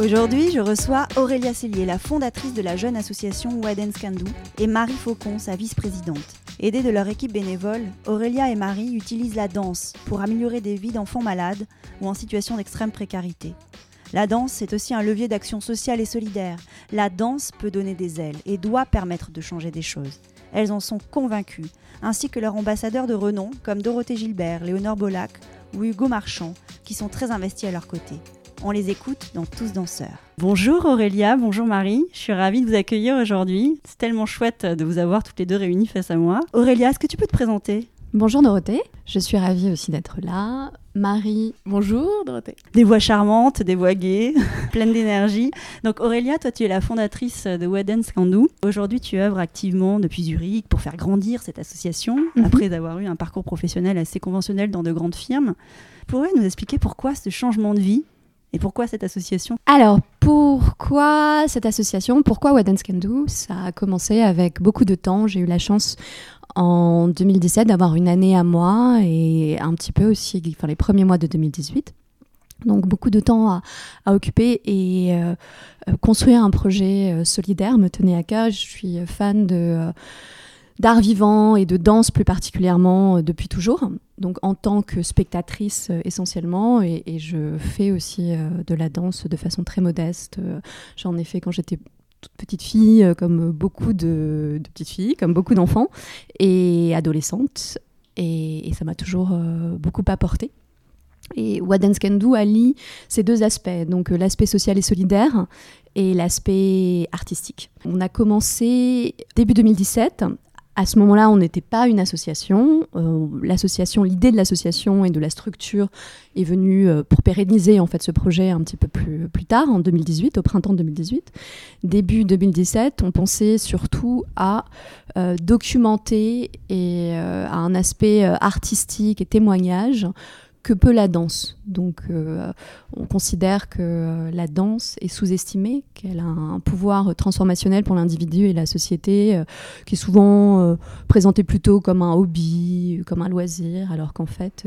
Aujourd'hui, je reçois Aurélia Cellier, la fondatrice de la jeune association Waden Scandou, et Marie Faucon, sa vice-présidente. Aidées de leur équipe bénévole, Aurélia et Marie utilisent la danse pour améliorer des vies d'enfants malades ou en situation d'extrême précarité. La danse est aussi un levier d'action sociale et solidaire. La danse peut donner des ailes et doit permettre de changer des choses. Elles en sont convaincues, ainsi que leurs ambassadeurs de renom comme Dorothée Gilbert, Léonore Bolac ou Hugo Marchand, qui sont très investis à leur côté. On les écoute dans Tous Danseurs. Bonjour Aurélia, bonjour Marie, je suis ravie de vous accueillir aujourd'hui. C'est tellement chouette de vous avoir toutes les deux réunies face à moi. Aurélia, est-ce que tu peux te présenter? Bonjour Dorothée, je suis ravie aussi d'être là. Marie. Bonjour Dorothée. Des voix charmantes, des voix gaies, pleines d'énergie. Donc Aurélia, toi tu es la fondatrice de Waden Scandou. Aujourd'hui tu œuvres activement depuis Zurich pour faire grandir cette association, Mhm. après avoir eu un parcours professionnel assez conventionnel dans de grandes firmes. Pourrais nous expliquer pourquoi ce changement de vie? Et pourquoi cette association? Alors, pourquoi cette association? Pourquoi What Dance Can Do? Ça a commencé avec beaucoup de temps. J'ai eu la chance en 2017 d'avoir une année à moi et un petit peu aussi, enfin les premiers mois de 2018. Donc beaucoup de temps à, occuper et euh, euh, construire un projet euh, solidaire me tenait à cœur. Je suis fan de d'art vivant et de danse plus particulièrement euh, depuis toujours. Donc en tant que spectatrice euh, essentiellement et, je fais aussi euh, de la danse de façon très modeste. J'en ai fait quand j'étais petite fille, comme beaucoup de, petites filles, comme beaucoup d'enfants et adolescentes. Et, ça m'a toujours beaucoup apporté. Et What Dance Can Do allie ces deux aspects, donc l'aspect social et solidaire et l'aspect artistique. On a commencé début 2017. À ce moment-là, on n'était pas une association. Euh, l'association, l'idée de l'association et de la structure est venue euh, pour pérenniser en fait ce projet un petit peu plus, tard, en 2018, au printemps 2018. Début 2017, on pensait surtout à euh, documenter et à un aspect artistique et témoignage que peut la danse. Donc euh, on considère que euh, la danse est sous-estimée, qu'elle a un pouvoir transformationnel pour l'individu et la société, euh, qui est souvent euh, présentée plutôt comme un hobby, comme un loisir, alors qu'en fait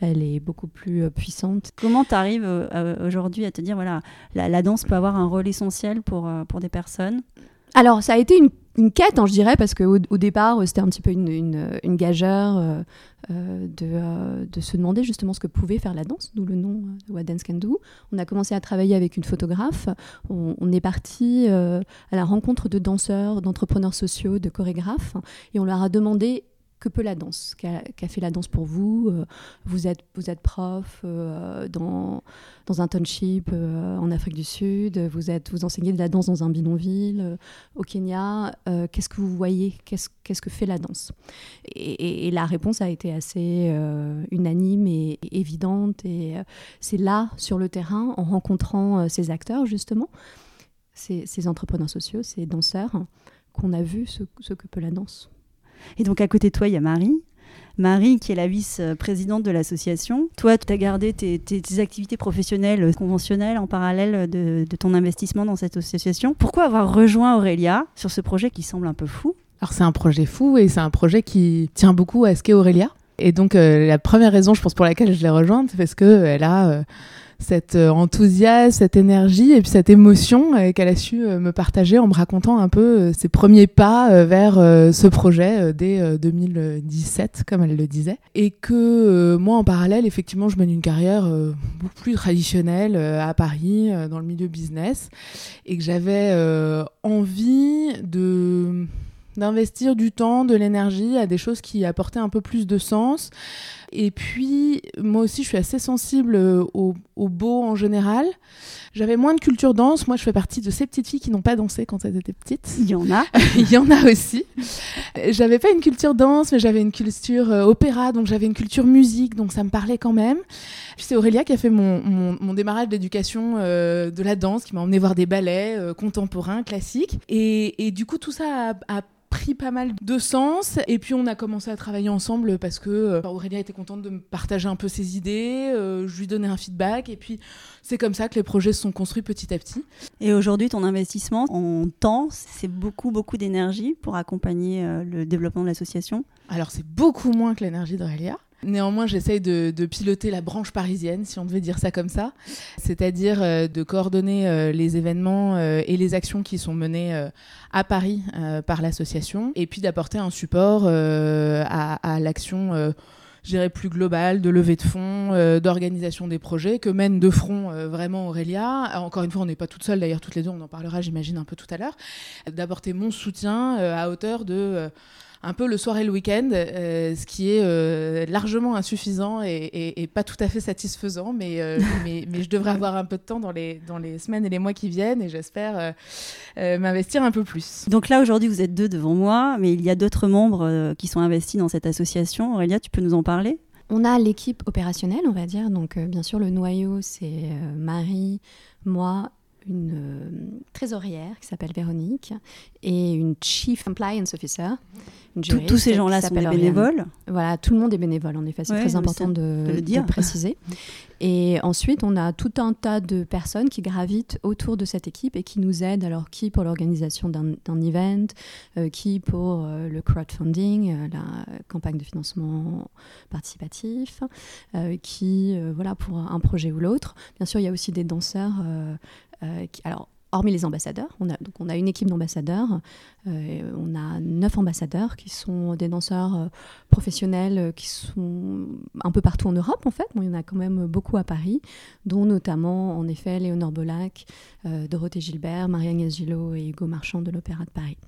elle est beaucoup plus puissante. Comment tu arrives aujourd'hui à te dire, voilà, la, la danse peut avoir un rôle essentiel pour, pour des personnes? Alors, ça a été une, quête, hein, je dirais, parce qu'au au départ, euh, c'était un petit peu une, gageure euh, euh, de, se demander justement ce que pouvait faire la danse, d'où le nom de What Dance Can Do. On a commencé à travailler avec une photographe. On, est parti à la rencontre de danseurs, d'entrepreneurs sociaux, de chorégraphes, et on leur a demandé que peut la danse Qu'a fait la danse pour vous Euh, vous, êtes, prof euh, dans, dans un township euh, en Afrique du Sud, vous, êtes, vous enseignez de la danse dans un bidonville au Kenya. Qu'est-ce que vous voyez Qu'est-ce que fait la danse? Et, la réponse a été assez unanime et, évidente. Et c'est là, sur le terrain, en rencontrant ces acteurs, justement, ces, entrepreneurs sociaux, ces danseurs, qu'on a vu ce que peut la danse. Et donc à côté de toi, il y a Marie. Marie, qui est la vice-présidente de l'association. Toi, tu as gardé tes, activités professionnelles conventionnelles en parallèle de, ton investissement dans cette association. Pourquoi avoir rejoint Aurélia sur ce projet qui semble un peu fou? Alors c'est un projet fou et c'est un projet qui tient beaucoup à ce qu'est Aurélia. Et donc euh, la première raison, je pense, pour laquelle je l'ai rejointe, c'est parce qu'elle a euh, cet euh, enthousiasme, cette énergie et puis cette émotion euh, qu'elle a su euh, me partager en me racontant un peu ses premiers pas vers ce projet dès euh, 2017, comme elle le disait. Et que moi, en parallèle, effectivement, je mène une carrière beaucoup plus traditionnelle à Paris, dans le milieu business, et que j'avais envie de d'investir du temps, de l'énergie à des choses qui apportaient un peu plus de sens, Et puis, moi aussi, je suis assez sensible au, au beau en général. J'avais moins de culture danse. Moi, je fais partie de ces petites filles qui n'ont pas dansé quand elles étaient petites. Il y en a. Il y en a aussi. J'avais pas une culture danse, mais j'avais une culture euh, opéra, donc j'avais une culture musique, donc ça me parlait quand même. Puis c'est Aurélia qui a fait mon, mon, mon démarrage d'éducation euh, de la danse, qui m'a emmené voir des ballets euh, contemporains, classiques. Et, et, du coup, tout ça a, a pris pas mal de sens et puis on a commencé à travailler ensemble parce que euh, Aurélia était contente de me partager un peu ses idées, euh, je lui donnais un feedback et puis c'est comme ça que les projets se sont construits petit à petit. Et aujourd'hui ton investissement en temps, c'est beaucoup beaucoup d'énergie pour accompagner euh, le développement de l'association? Alors c'est beaucoup moins que l'énergie d'Aurélia. Néanmoins, j'essaye de, de, piloter la branche parisienne, si on devait dire ça comme ça, c'est-à-dire euh, de coordonner euh, les événements euh, et les actions qui sont menées à Paris par l'association, et puis d'apporter un support à, à l'action je plus globale de levée de fonds, euh, d'organisation des projets que mène de front euh, vraiment Aurélia. Encore une fois, on n'est pas toute seule, d'ailleurs, toutes les deux, on en parlera, j'imagine, un peu tout à l'heure, d'apporter mon soutien euh, à hauteur de un peu le soir et le week-end, euh, ce qui est euh, largement insuffisant et, et, et, pas tout à fait satisfaisant, mais, euh, mais, mais, je devrais avoir un peu de temps dans les, dans les semaines et les mois qui viennent et j'espère m'investir un peu plus. Donc là, aujourd'hui, vous êtes deux devant moi, mais il y a d'autres membres qui sont investis dans cette association. Aurélia, tu peux nous en parler? On a l'équipe opérationnelle, on va dire. Donc, bien sûr, le noyau, c'est Marie, moi une euh, trésorière qui s'appelle Véronique et une chief compliance officer. Une tous ces gens-là sont des bénévoles. Voilà, tout le monde est bénévole. En effet, c'est ouais, très important de, de, le dire. de préciser. Et ensuite, on a tout un tas de personnes qui gravitent autour de cette équipe et qui nous aident. Alors, qui pour l'organisation d'un event, euh, qui pour euh, le crowdfunding, euh, la campagne de financement participatif, qui voilà pour un projet ou l'autre. Bien sûr, il y a aussi des danseurs. Qui, alors, hormis les ambassadeurs. On a, donc on a une équipe d'ambassadeurs. Euh, on a neuf ambassadeurs qui sont des danseurs euh, professionnels euh, qui sont un peu partout en Europe, en fait. Bon, il y en a quand même beaucoup à Paris, dont notamment, en effet, Léonore Bolac, euh, Dorothée Gilbert, Marie-Agnès et Hugo Marchand de l'Opéra de Paris.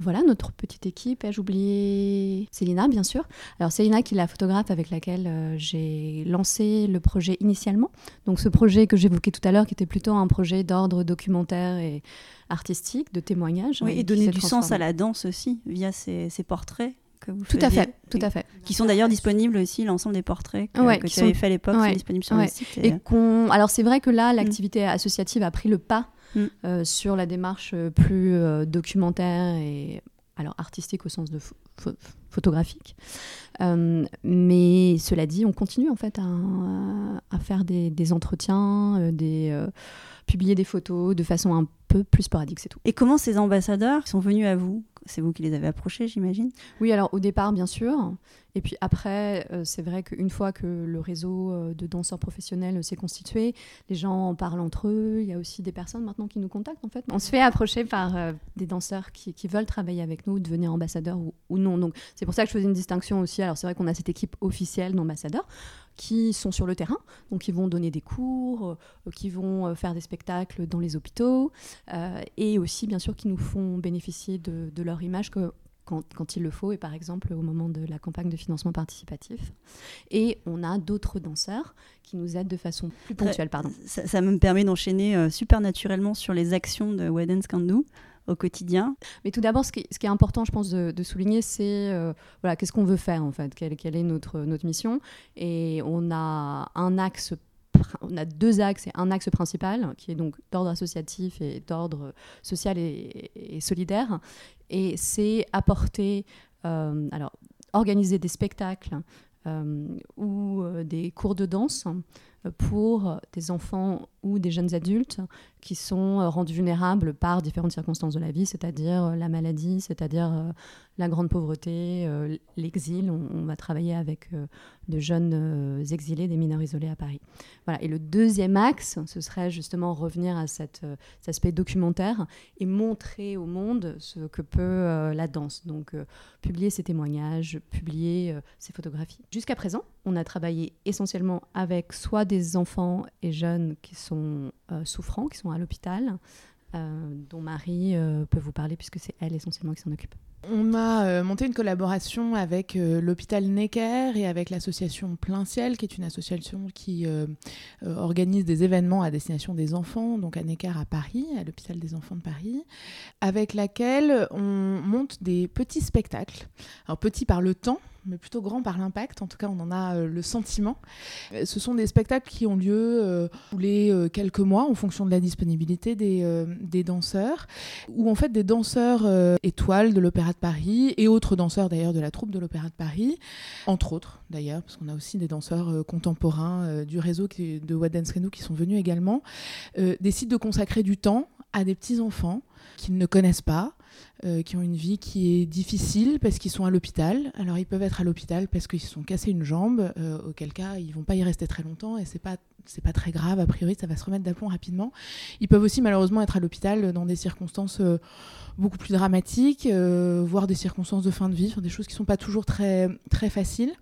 Voilà notre petite équipe. Ai-je oublié Célina, bien sûr. Alors Célina, qui est la photographe avec laquelle euh, j'ai lancé le projet initialement. Donc ce projet que j'évoquais tout à l'heure, qui était plutôt un projet d'ordre documentaire et artistique, de témoignage. Oui, et donner du sens à la danse aussi, via ces, ces portraits. Que vous tout faisiez, à fait, tout à fait. Qui sont d'ailleurs disponibles aussi, l'ensemble des portraits que, ouais, que tu sont... avais fait à l'époque, ouais, sont disponibles sur ouais. le site. Et, et Alors c'est vrai que là, l'activité mmh. associative a pris le pas mmh. euh, sur la démarche plus euh, documentaire et alors artistique au sens de ph photographique. Euh, mais cela dit, on continue en fait à, à faire des, des entretiens, euh, des, euh, publier des photos de façon un peu plus sporadique, c'est tout. Et comment ces ambassadeurs sont venus à vous? C'est vous qui les avez approchés, j'imagine? Oui, alors au départ, bien sûr. Et puis après, euh, c'est vrai qu'une fois que le réseau euh, de danseurs professionnels s'est constitué, les gens en parlent entre eux. Il y a aussi des personnes maintenant qui nous contactent en fait. On se fait approcher par euh, des danseurs qui, veulent travailler avec nous, devenir ambassadeurs ou, non. Donc c'est pour ça que je faisais une distinction aussi. Alors c'est vrai qu'on a cette équipe officielle d'ambassadeurs qui sont sur le terrain, donc qui vont donner des cours, euh, qui vont euh, faire des spectacles dans les hôpitaux, euh, et aussi bien sûr qui nous font bénéficier de leur image que, quand, quand, il le faut, et par exemple au moment de la campagne de financement participatif. Et on a d'autres danseurs qui nous aident de façon plus ponctuelle. Pardon. Ça, ça me permet d'enchaîner euh, super naturellement sur les actions de Do au quotidien. Mais tout d'abord, ce, ce, qui est important, je pense, de, de souligner, c'est euh, voilà, qu'est-ce qu'on veut faire en fait, quelle, quelle est notre, notre mission? Et on a un axe on a deux axes et un axe principal qui est donc d'ordre associatif et d'ordre social et, solidaire. Et c'est apporter, euh, alors organiser des spectacles euh, ou euh, des cours de danse pour des enfants ou des jeunes adultes qui sont rendus vulnérables par différentes circonstances de la vie, c'est-à-dire la maladie, c'est-à-dire la grande pauvreté, euh, l'exil. On, va travailler avec euh, de jeunes euh, exilés, des mineurs isolés à Paris. Voilà. Et le deuxième axe, ce serait justement revenir à cet aspect documentaire et montrer au monde ce que peut la danse. Donc, publier ses témoignages, publier ses photographies. Jusqu'à présent, on a travaillé essentiellement avec soit des enfants et jeunes qui sont souffrants, qui sont à l'hôpital, dont Marie peut vous parler puisque c'est elle essentiellement qui s'en occupe. On a euh, monté une collaboration avec euh, l'hôpital Necker et avec l'association Plein Ciel, qui est une association qui euh, organise des événements à destination des enfants, donc à Necker à Paris, à l'hôpital des enfants de Paris, avec laquelle on monte des petits spectacles. Alors petits par le temps, mais plutôt grand par l'impact. En tout cas, on en a le sentiment. Ce sont des spectacles qui ont lieu tous les quelques mois en fonction de la disponibilité des, des danseurs, où en fait des danseurs étoiles de l'Opéra de Paris et autres danseurs d'ailleurs de la troupe de l'Opéra de Paris, entre autres d'ailleurs, parce qu'on a aussi des danseurs contemporains du réseau de Dance qui sont venus également, décident de consacrer du temps à des petits enfants qu'ils ne connaissent pas, euh, qui ont une vie qui est difficile parce qu'ils sont à l'hôpital. Alors ils peuvent être à l'hôpital parce qu'ils se sont cassés une jambe, euh, auquel cas ils vont pas y rester très longtemps et c'est pas c'est pas très grave a priori, ça va se remettre d'aplomb rapidement. Ils peuvent aussi malheureusement être à l'hôpital dans des circonstances euh, beaucoup plus dramatiques, voire des circonstances de fin de vie, des choses qui sont pas toujours très très faciles.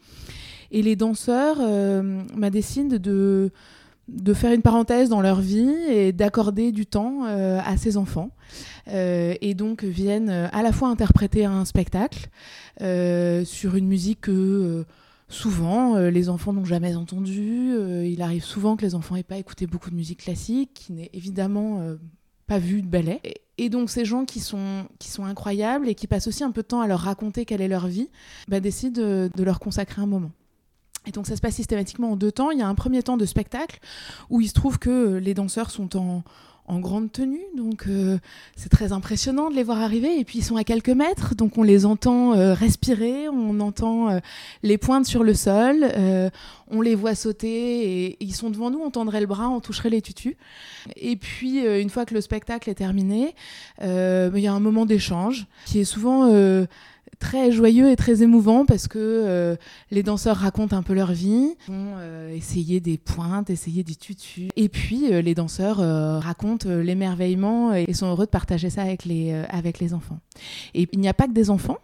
Et les danseurs m'a décidé de de faire une parenthèse dans leur vie et d'accorder du temps euh, à ces enfants. Euh, et donc viennent euh, à la fois interpréter un spectacle sur une musique que souvent les enfants n'ont jamais entendue. il arrive souvent que les enfants n'aient pas écouté beaucoup de musique classique, qui n'est évidemment pas vu de ballet. Et, donc ces gens qui sont, qui sont incroyables et qui passent aussi un peu de temps à leur raconter quelle est leur vie, bah, décident de leur consacrer un moment. Et donc ça se passe systématiquement en deux temps. Il y a un premier temps de spectacle où il se trouve que les danseurs sont en, grande tenue, donc euh, c'est très impressionnant de les voir arriver. Et puis ils sont à quelques mètres, donc on les entend euh, respirer, on entend euh, les pointes sur le sol, on les voit sauter. Et, ils sont devant nous, on tendrait le bras, on toucherait les tutus. Et puis une fois que le spectacle est terminé, il y a un moment d'échange qui est souvent très joyeux et très émouvant parce que euh, les danseurs racontent un peu leur vie, vont euh, essayer des pointes, essayer des tutus. Et puis euh, les danseurs racontent l'émerveillement et sont heureux de partager ça avec les, avec les enfants. Et il n'y a pas que des enfants.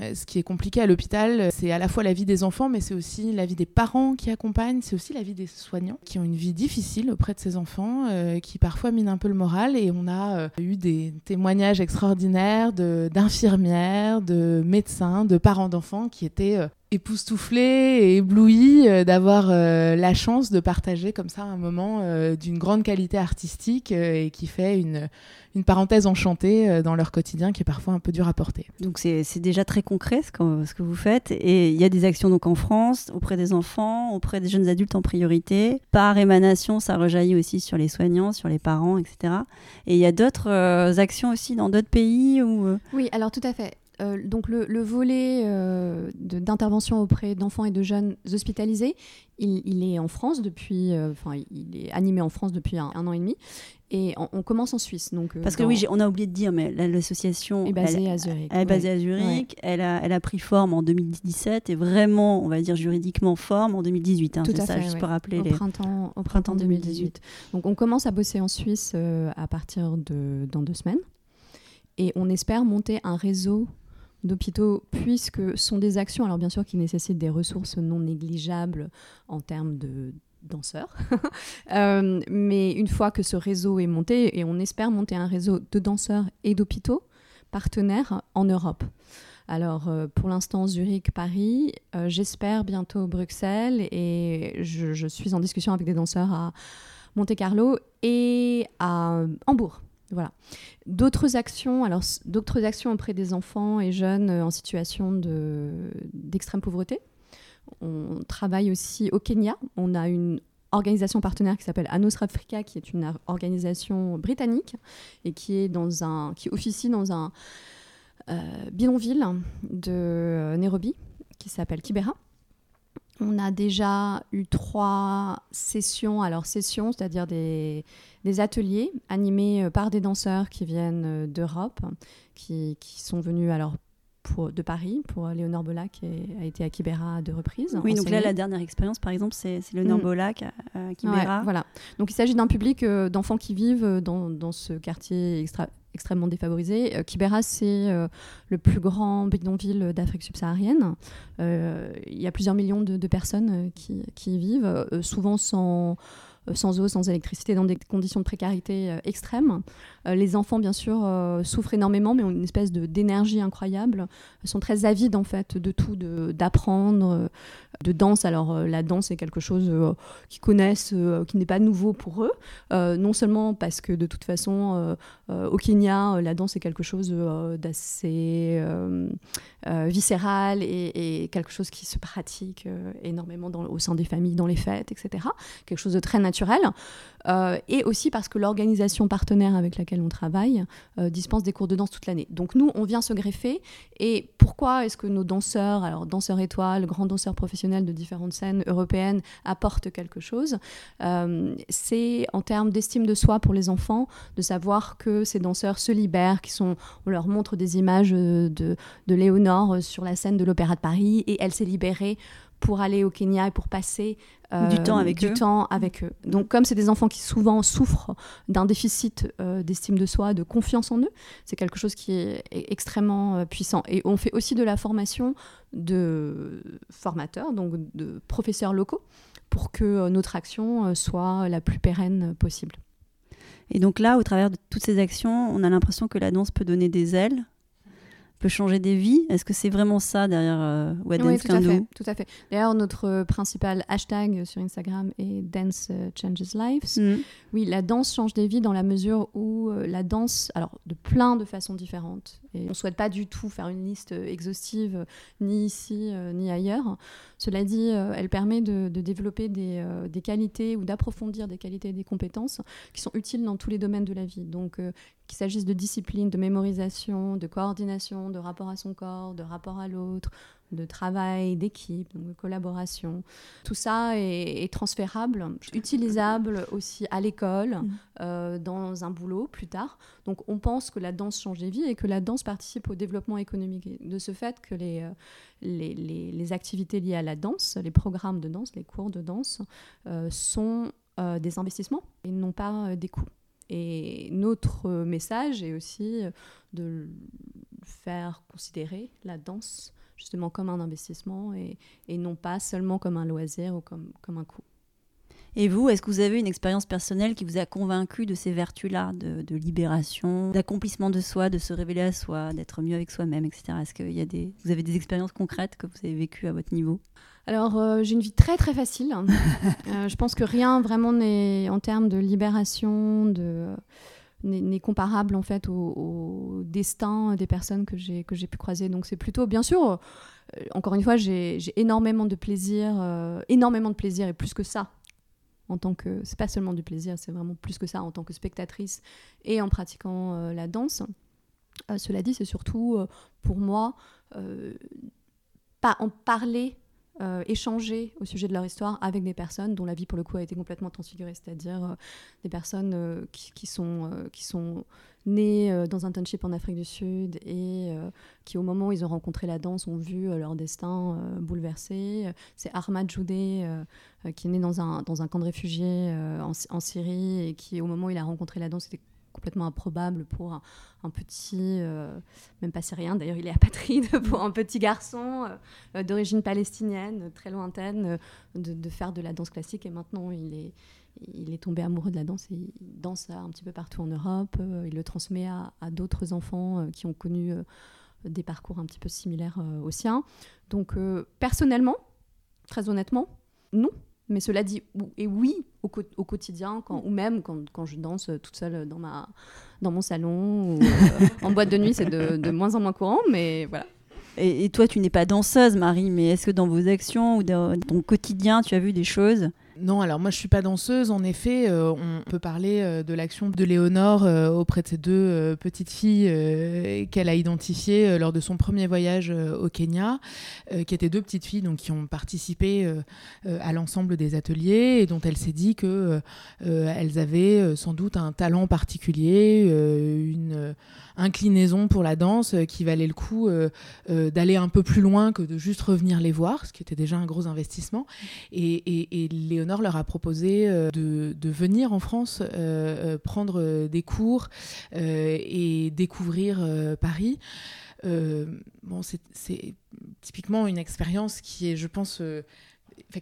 Euh, ce qui est compliqué à l'hôpital, c'est à la fois la vie des enfants, mais c'est aussi la vie des parents qui accompagnent, c'est aussi la vie des soignants qui ont une vie difficile auprès de ces enfants, euh, qui parfois minent un peu le moral. Et on a euh, eu des témoignages extraordinaires d'infirmières, de, médecins, de parents d'enfants qui étaient époustouflé et ébloui euh, d'avoir euh, la chance de partager comme ça un moment euh, d'une grande qualité artistique et qui fait une, une parenthèse enchantée dans leur quotidien qui est parfois un peu dur à porter. Donc c'est déjà très concret ce que, ce que vous faites et il y a des actions donc en France auprès des enfants, auprès des jeunes adultes en priorité. Par émanation, ça rejaillit aussi sur les soignants, sur les parents, etc. Et il y a d'autres actions aussi dans d'autres pays où... Oui, alors tout à fait. Euh, donc le, volet euh, d'intervention auprès d'enfants et de jeunes hospitalisés, il, est en France depuis, euh, enfin il est animé en France depuis un, an et demi, et on, commence en Suisse. Donc parce que oui, on a oublié de dire, mais l'association est basée à Zurich. Elle est basée à Zurich. Elle a, elle a pris forme en 2017 et vraiment, on va dire juridiquement forme en 2018. Hein, Tout à ça, juste pour rappeler au printemps, au printemps 2018. Donc on commence à bosser en Suisse à partir de dans deux semaines, et on espère monter un réseau d'hôpitaux, puisque sont des actions, alors bien sûr, qui nécessitent des ressources non négligeables en termes de danseurs. Euh, mais une fois que ce réseau est monté, et on espère monter un réseau de danseurs et d'hôpitaux partenaires en Europe. Alors, euh, pour l'instant, Zurich, Paris, euh, j'espère bientôt Bruxelles, et je, je, suis en discussion avec des danseurs à Monte-Carlo et à Hambourg. Voilà. D'autres actions, auprès des enfants et jeunes euh, en situation d'extrême pauvreté. On travaille aussi au Kenya. On a une organisation partenaire qui s'appelle Anos Africa, qui est une organisation britannique et qui officie dans un euh, bidonville de euh, Nairobi qui s'appelle Kibera. On a déjà eu trois sessions, alors sessions, c'est-à-dire des, ateliers animés euh, par des danseurs qui viennent euh, d'Europe, qui, sont venus alors pour, de Paris, pour Léonore Bola qui a été à Kibera à deux reprises. Oui, donc là, la dernière expérience, par exemple, c'est Léonore mm. à, Kibera. voilà. Donc il s'agit d'un public euh, d'enfants qui vivent dans, dans ce quartier extra, extrêmement défavorisés. Euh, Kibera, c'est euh, le plus grand bidonville d'Afrique subsaharienne. Euh, il y a plusieurs millions de, personnes qui, y vivent, souvent sans sans eau, sans électricité, dans des conditions de précarité extrêmes. les enfants, bien sûr, souffrent énormément, mais ont une espèce d'énergie incroyable. Ils sont très avides, en fait, de tout, d'apprendre, de, danse. Alors, la danse est quelque chose qu'ils connaissent, qui n'est pas nouveau pour eux. non seulement parce que, de toute façon, au Kenya, la danse est quelque chose d'assez viscéral et, quelque chose qui se pratique énormément au sein des familles, dans les fêtes, etc. Quelque chose de très naturel. Euh, et aussi parce que l'organisation partenaire avec laquelle on travaille euh, dispense des cours de danse toute l'année. Donc nous, on vient se greffer. Et pourquoi est-ce que nos danseurs, alors danseurs étoiles, grands danseurs professionnels de différentes scènes européennes, apportent quelque chose euh, C'est en termes d'estime de soi pour les enfants, de savoir que ces danseurs se libèrent, qui sont, on leur montre des images de, de Léonore sur la scène de l'Opéra de Paris, et elle s'est libérée pour aller au Kenya et pour passer euh, du temps avec du eux. Temps avec eux. Donc comme c'est des enfants qui souvent souffrent d'un déficit euh, d'estime de soi, de confiance en eux, c'est quelque chose qui est, extrêmement euh, puissant. Et on fait aussi de la formation de formateurs, donc de professeurs locaux, pour que notre action soit la plus pérenne possible. Et donc là, au travers de toutes ces actions, on a l'impression que la danse peut donner des ailes peut changer des vies? Est-ce que c'est vraiment ça derrière euh, What Dance tout à fait, tout à fait. D'ailleurs, notre principal hashtag sur Instagram est Dance euh, Changes Lives. Mm. Oui, la danse change des vies dans la mesure où euh, la danse, alors de plein de façons différentes, et on ne souhaite pas du tout faire une liste exhaustive, ni ici, ni ailleurs. Cela dit, elle permet de, développer des, des, qualités ou d'approfondir des qualités et des compétences qui sont utiles dans tous les domaines de la vie. Donc, qu'il s'agisse de discipline, de mémorisation, de coordination, de rapport à son corps, de rapport à l'autre, de travail, d'équipe, de collaboration. Tout ça est, transférable, utilisable aussi à l'école, mm. euh, dans un boulot plus tard. Donc on pense que la danse change les vies et que la danse participe au développement économique. de ce fait que les, euh, les, les, activités liées à la danse, les programmes de danse, les cours de danse, euh, sont des investissements et non pas des coûts. Et notre message est aussi de faire considérer la danse justement comme un investissement et, et non pas seulement comme un loisir ou comme, comme un coût. Et vous, est-ce que vous avez une expérience personnelle qui vous a convaincu de ces vertus-là, de, de, libération, d'accomplissement de soi, de se révéler à soi, d'être mieux avec soi-même, etc. Est-ce que y a des, vous avez des expériences concrètes que vous avez vécues à votre niveau? Alors, euh, j'ai une vie très très facile. euh, je pense que rien vraiment n'est en termes de libération, de n'est comparable en fait au, destin des personnes que j'ai pu croiser. Donc c'est plutôt, bien sûr, euh, encore une fois, j'ai énormément de plaisir, euh, énormément de plaisir et plus que ça en tant que c'est pas seulement du plaisir, c'est vraiment plus que ça en tant que spectatrice et en pratiquant la danse. cela dit, c'est surtout pour moi pas en parler euh, échanger au sujet de leur histoire avec des personnes dont la vie pour le coup a été complètement transfigurée, c'est-à-dire euh, des personnes euh, qui, sont, qui sont nées dans un township en Afrique du Sud et qui au moment où ils ont rencontré la danse ont vu leur destin bouleversé. C'est Ahmad Joudé qui est né dans un, dans un camp de réfugiés en, en, Syrie et qui au moment où il a rencontré la danse était complètement improbable pour un, petit, euh, même pas syrien, d'ailleurs il est apatride, pour un petit garçon euh, d'origine palestinienne, très lointaine, euh, de, faire de la danse classique. Et maintenant, il est, il est tombé amoureux de la danse et il danse un petit peu partout en Europe. il le transmet à, à d'autres enfants qui ont connu des parcours un petit peu similaires aux siens. Donc, personnellement, très honnêtement, non. Mais cela dit, et oui, au, au quotidien, quand, ou même quand, quand, je danse toute seule dans, ma, dans mon salon, ou, euh, en boîte de nuit, c'est de, de, moins en moins courant, mais voilà. Et, et toi, tu n'es pas danseuse, Marie, mais est-ce que dans vos actions ou dans ton quotidien, tu as vu des choses non, alors moi je suis pas danseuse. En effet, euh, on peut parler euh, de l'action de Léonore euh, auprès de ces deux petites filles qu'elle a identifiées lors de son premier voyage au Kenya, qui étaient deux petites filles donc qui ont participé à l'ensemble des ateliers et dont elle s'est dit que elles avaient sans doute un talent particulier, une inclinaison pour la danse qui valait le coup d'aller un peu plus loin que de juste revenir les voir, ce qui était déjà un gros investissement. Et, et, Léonore leur a proposé euh, de, venir en France euh, euh, prendre des cours et découvrir Paris. bon, c'est typiquement une expérience qui est, je pense,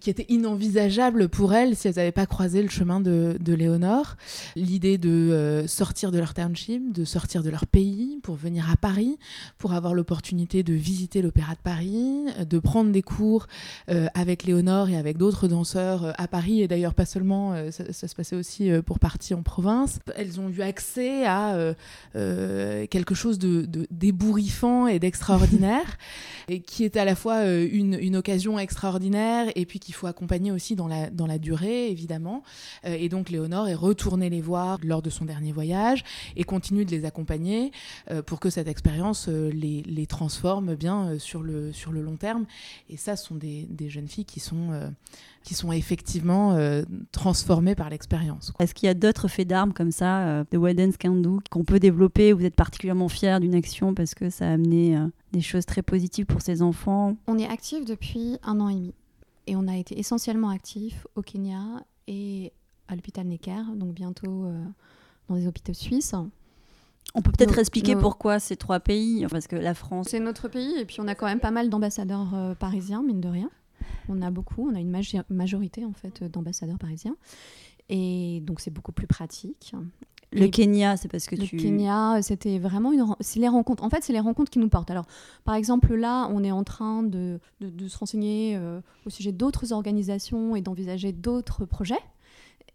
qui était inenvisageable pour elles si elles n'avaient pas croisé le chemin de, de Léonore. L'idée de euh, sortir de leur township, de sortir de leur pays pour venir à Paris, pour avoir l'opportunité de visiter l'Opéra de Paris, de prendre des cours euh, avec Léonore et avec d'autres danseurs euh, à Paris, et d'ailleurs pas seulement, ça, ça, se passait aussi pour partie en province. Elles ont eu accès à quelque chose de, de d'ébouriffant et d'extraordinaire, et qui est à la fois une, une occasion extraordinaire et puis qu'il faut accompagner aussi dans la, dans la durée, évidemment. Euh, et donc Léonore est retournée les voir lors de son dernier voyage et continue de les accompagner euh, pour que cette expérience euh, les, les, transforme bien sur, le, sur le long terme. Et ça, ce sont des, des jeunes filles qui sont, qui sont effectivement transformées par l'expérience. Est-ce qu'il y a d'autres faits d'armes comme ça, de Can Do, qu'on peut développer Vous êtes particulièrement fiers d'une action parce que ça a amené des choses très positives pour ces enfants? On est actif depuis un an et demi. Et on a été essentiellement actifs au Kenya et à l'hôpital Necker, donc bientôt euh, dans les hôpitaux suisses. On peut peut-être expliquer pourquoi ces trois pays, parce que la France... C'est notre pays, et puis on a quand même pas mal d'ambassadeurs euh, parisiens, mine de rien. On a beaucoup, on a une majorité en fait d'ambassadeurs parisiens. Et donc c'est beaucoup plus pratique. Le Kenya, c'est parce que le tu. Le Kenya, c'était vraiment une. C'est les rencontres. En fait, c'est les rencontres qui nous portent. Alors, par exemple, là, on est en train de, de, se renseigner euh, au sujet d'autres organisations et d'envisager d'autres projets.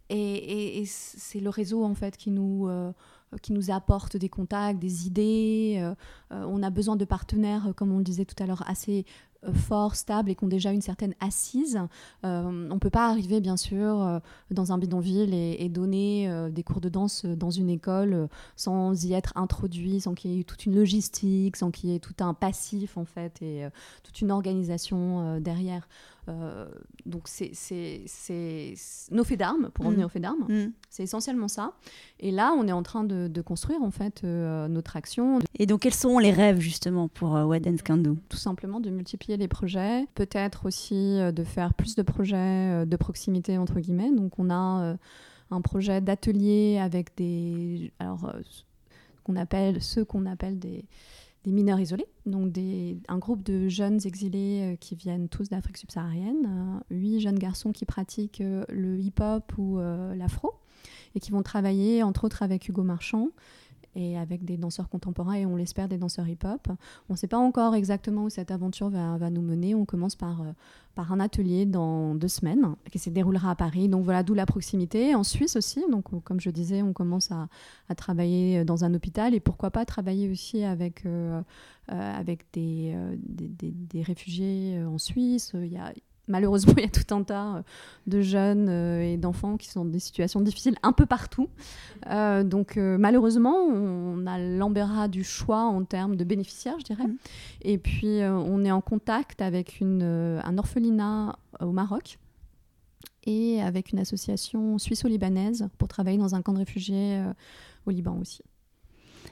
Et, et, c'est le réseau, en fait, qui nous. Euh, qui nous apporte des contacts, des idées. Euh, on a besoin de partenaires, comme on le disait tout à l'heure, assez euh, forts, stables et qui ont déjà une certaine assise. Euh, on ne peut pas arriver, bien sûr, euh, dans un bidonville et, donner des cours de danse dans une école sans y être introduit, sans qu'il y ait toute une logistique, sans qu'il y ait tout un passif, en fait, et toute une organisation derrière. Euh, donc c'est nos faits d'armes, pour revenir mm. aux faits d'armes, mm. c'est essentiellement ça. Et là, on est en train de, construire en fait euh, notre action. Et donc quels sont les rêves justement pour euh, Can Do Tout simplement de multiplier les projets, peut-être aussi de faire plus de projets de proximité entre guillemets. Donc on a un projet d'atelier avec des alors qu'on appelle ceux qu'on appelle des des mineurs isolés, donc un groupe de jeunes exilés euh, qui viennent tous d'Afrique subsaharienne, euh, huit jeunes garçons qui pratiquent euh, le hip-hop ou l'afro, et qui vont travailler entre autres avec Hugo Marchand, et avec des danseurs contemporains et on l'espère des danseurs hip-hop. On ne sait pas encore exactement où cette aventure va, nous mener. On commence par, euh, par un atelier dans deux semaines qui se déroulera à Paris. Donc voilà, d'où la proximité. En Suisse aussi, donc comme je disais, on commence à, à travailler dans un hôpital et pourquoi pas travailler aussi avec, euh, euh, avec des, des, des, réfugiés en Suisse. Il y a, malheureusement, il y a tout un tas euh, de jeunes euh, et d'enfants qui sont dans des situations difficiles un peu partout. Euh, donc, malheureusement, on a l'embarras du choix en termes de bénéficiaires, je dirais. Mm. Et puis, on est en contact avec une, un orphelinat au Maroc et avec une association suisse-libanaise pour travailler dans un camp de réfugiés au Liban aussi.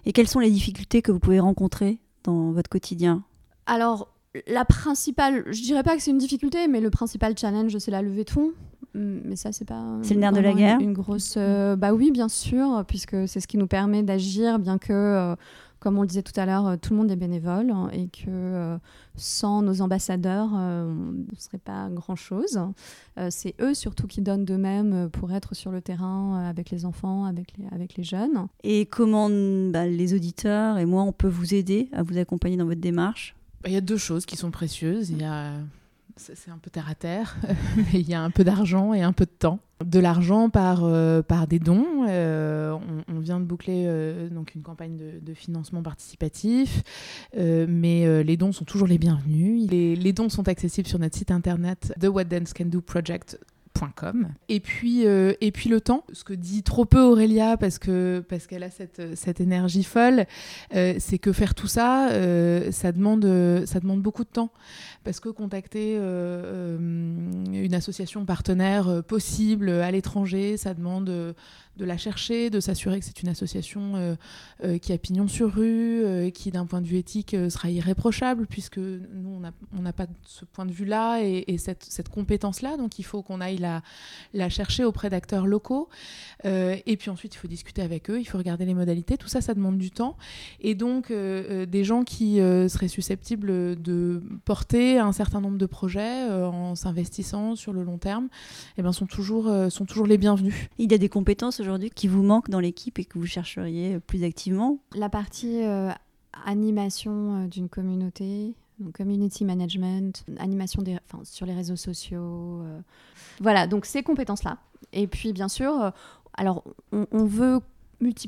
Et quelles sont les difficultés que vous pouvez rencontrer dans votre quotidien? Alors, la principale, je dirais pas que c'est une difficulté, mais le principal challenge, c'est la levée de fonds. Mm, mais ça, c'est pas. C'est le nerf de la guerre. Une, grosse. Euh, bah oui, bien sûr, puisque c'est ce qui nous permet d'agir, bien que, euh, comme on le disait tout à l'heure, euh, tout le monde est bénévole hein, et que sans nos ambassadeurs, on ne serait pas grand-chose. c'est eux surtout qui donnent d'eux-mêmes pour être sur le terrain avec les enfants, avec les, avec les jeunes. Et comment bah, les auditeurs et moi, on peut vous aider à vous accompagner dans votre démarche? Il y a deux choses qui sont précieuses. Il y a c'est un peu terre à terre, mais il y a un peu d'argent et un peu de temps. De l'argent par, euh, par des dons. Euh, on, vient de boucler euh, donc une campagne de, financement participatif, mais les dons sont toujours les bienvenus. Les, les, dons sont accessibles sur notre site internet The What Dance Can Do Project et puis, euh, et puis le temps, ce que dit trop peu Aurélia parce que parce qu'elle a cette, cette énergie folle, euh, c'est que faire tout ça, euh, ça demande ça demande beaucoup de temps. Parce que contacter une association partenaire possible à l'étranger, ça demande de la chercher, de s'assurer que c'est une association euh, euh, qui a pignon sur rue, euh, qui d'un point de vue éthique sera irréprochable, puisque nous, on n'a pas ce point de vue-là et, cette, compétence-là. Donc il faut qu'on aille la, la, chercher auprès d'acteurs locaux. et puis ensuite, il faut discuter avec eux, il faut regarder les modalités. Tout ça, ça demande du temps. Et donc, des gens qui seraient susceptibles de porter un certain nombre de projets en s'investissant sur le long terme, eh ben, sont, toujours, sont toujours les bienvenus. Il y a des compétences aujourd'hui qui vous manquent dans l'équipe et que vous chercheriez plus activement? La partie animation d'une communauté, donc community management, animation sur les réseaux sociaux. Voilà, donc ces compétences-là. Et puis, bien sûr, alors, on, veut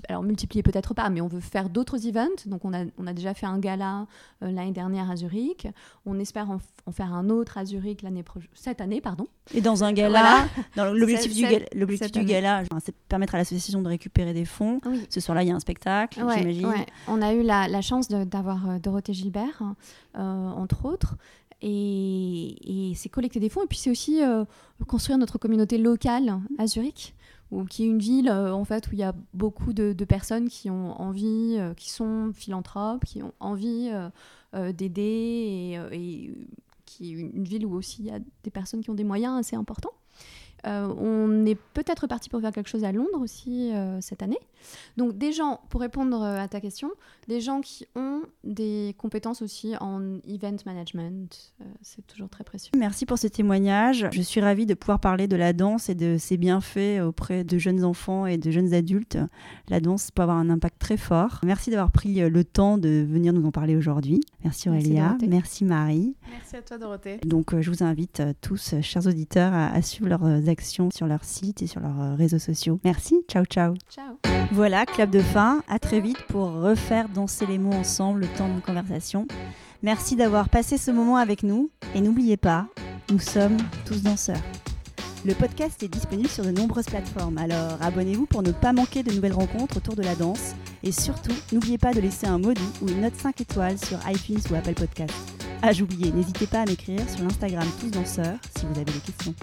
alors multiplier peut-être pas, mais on veut faire d'autres events. Donc on a, on a déjà fait un gala euh, l'année dernière à Zurich. On espère en, faire un autre à Zurich l'année cette année, pardon. Et dans un gala, l'objectif du, gala, l'objectif du gala, c'est permettre à l'association de récupérer des fonds. Ce soir-là, il y a un spectacle, j'imagine. On a eu la, chance d'avoir euh, Dorothée Gilbert, euh, entre autres. Et, c'est collecter des fonds. Et puis c'est aussi construire notre communauté locale à Zurich ou qui est une ville euh, en fait où il y a beaucoup de, personnes qui ont envie, euh, qui sont philanthropes, qui ont envie euh, d'aider et, et, qui est une ville où aussi il y a des personnes qui ont des moyens assez importants. Euh, on est peut-être parti pour faire quelque chose à Londres aussi euh, cette année. Donc des gens, pour répondre euh, à ta question, des gens qui ont des compétences aussi en event management, c'est toujours très précieux. Merci pour ce témoignage. Je suis ravie de pouvoir parler de la danse et de ses bienfaits auprès de jeunes enfants et de jeunes adultes. La danse peut avoir un impact très fort. Merci d'avoir pris le temps de venir nous en parler aujourd'hui. Merci Aurélia, merci, Marie. Merci à toi Dorothée. Donc je vous invite tous, chers auditeurs, à, à suivre leurs actions sur leur site et sur leurs euh, réseaux sociaux. Merci, ciao ciao. Ciao. Voilà, clap de fin. À très vite pour refaire danser les mots ensemble le temps d'une conversation. Merci d'avoir passé ce moment avec nous et n'oubliez pas, nous sommes tous danseurs. Le podcast est disponible sur de nombreuses plateformes, alors abonnez-vous pour ne pas manquer de nouvelles rencontres autour de la danse. Et surtout, n'oubliez pas de laisser un mot doux ou une note 5 étoiles sur iTunes ou Apple Podcasts. Ah, j'oubliais, n'hésitez pas à m'écrire sur l'Instagram Tous Danseurs si vous avez des questions.